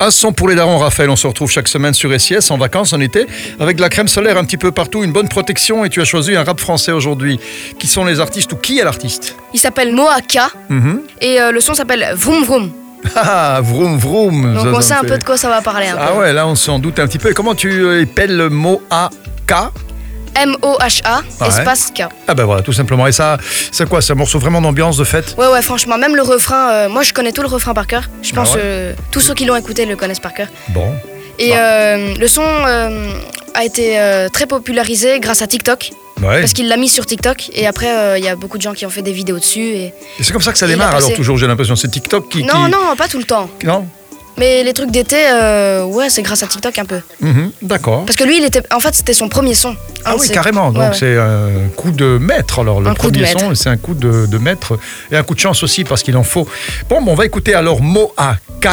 Un son pour les darons, Raphaël. On se retrouve chaque semaine sur SIS en vacances en été avec de la crème solaire un petit peu partout, une bonne protection. Et tu as choisi un rap français aujourd'hui. Qui sont les artistes ou qui est l'artiste Il s'appelle Moaka Mhm. et euh, le son s'appelle Vroom Vroom. Ah, vroom vroom. Donc on sait un peu de quoi ça va parler. Un Ah ouais, là on s'en doute un petit peu. Et comment tu euh, épelles le mot A-K. M-O-H-A, Ouais. espace K. Ah ben voilà, tout simplement. Et ça, c'est quoi C'est un morceau vraiment d'ambiance de fête Ouais, ouais, franchement, même le refrain, euh, moi je connais tout le refrain par cœur. Je Ah pense ouais que tous ceux qui l'ont écouté le connaissent par cœur. Bon. Et Ah. euh, le son euh, a été euh, très popularisé grâce à TikTok, Ouais. parce qu'il l'a mis sur TikTok. Et après, euh, il y a beaucoup de gens qui ont fait des vidéos dessus. Et... Et c'est comme ça que ça démarre alors toujours, j'ai l'impression. C'est TikTok qui. Non, qui- non, pas tout le temps. Non Mais les trucs d'été, euh, ouais, c'est grâce à TikTok un peu. Mhm, D'accord. Parce que lui, il était, en fait, c'était son premier son. Ah Un de oui, ses- carrément. Donc Ouais, ouais. c'est un coup de maître. Alors le Un coup de premier son, maître. c'est un coup de, de maître et un coup de chance aussi parce qu'il en faut. Bon, bon, on va écouter alors mot à K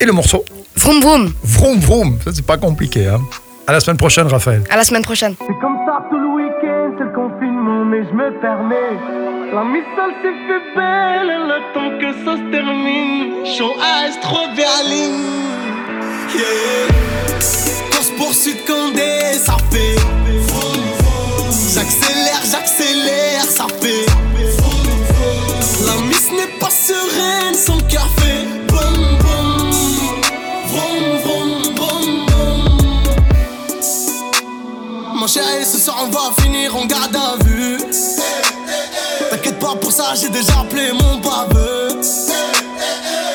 et le morceau. Vroom Vroom, Vroom vroom. Ça c'est pas compliqué. Hein. À la semaine prochaine, Raphaël. à la semaine prochaine. C'est comme ça tout le week-end, c'est le confinement, mais je me permets. La missile s'est fait belle, elle attend que ça se termine. Show Ice, trop Berlin. Yeah. Course poursuite Condé, ça fait. J'accélère, j'accélère, ça fait. La miss n'est pas sereine, cœur fait. Boum, boum. Vroom, vroom, boum, boum. Mon chéri, ce soir on va finir en garde à vue. J'ai déjà appelé mon baveux.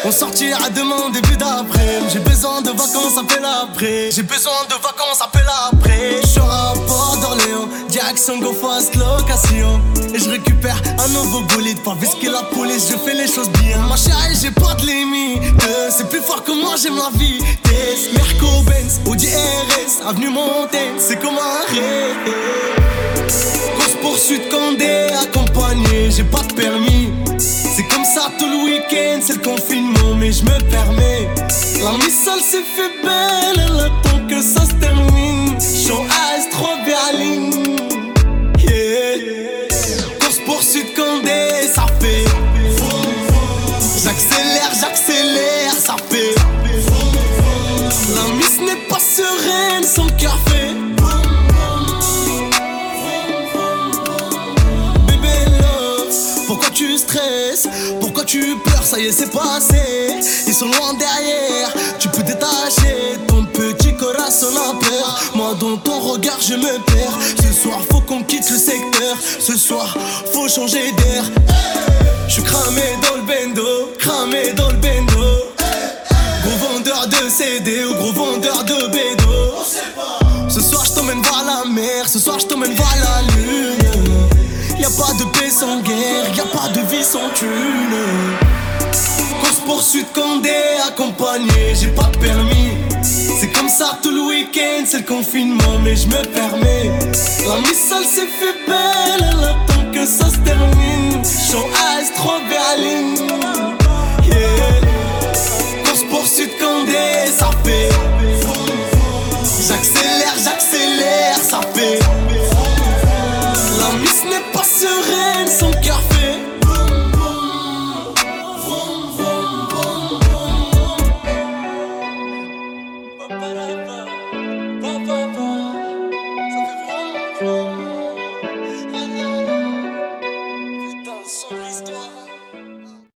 On sortira demain début d'après. J'ai besoin de vacances, appelle après. J'ai besoin de vacances, appelle après. Je à Port d'Orléans, direction Go Fast Location. Et je récupère un nouveau bolide. Pas que la police, je fais les choses bien. Ma chérie, j'ai pas de limite. C'est plus fort que moi, j'aime la vie. Merco Benz, Audi RS, avenue Montaigne, c'est comme un rêve. Course poursuite Condé, c'est le confinement, mais je me permets. La missile s'est fait belle, elle attend que ça se termine. Pourquoi tu pleures Ça y est, c'est passé. Ils sont loin derrière. Tu peux détacher ton petit corazon a peur. Moi, dans ton regard, je me perds. Ce soir, faut qu'on quitte le secteur. Ce soir, faut changer d'air. Je suis cramé dans le bendo, cramé dans le bendo. Gros vendeur de CD ou gros vendeur de bédo. Ce soir je t'emmène voir la mer, ce soir je t'emmène voir la lune pas de paix sans guerre, y a pas de vie sans thune. Course poursuite condé, accompagné, j'ai pas de permis. C'est comme ça tout le week-end, c'est le confinement, mais je me permets. La missale s'est fait belle, elle attend que ça se termine. Show Ice, 3 Berlin. Yeah. Course poursuite condé, ça fait. J'accélère, j'accélère, ça fait. Oh.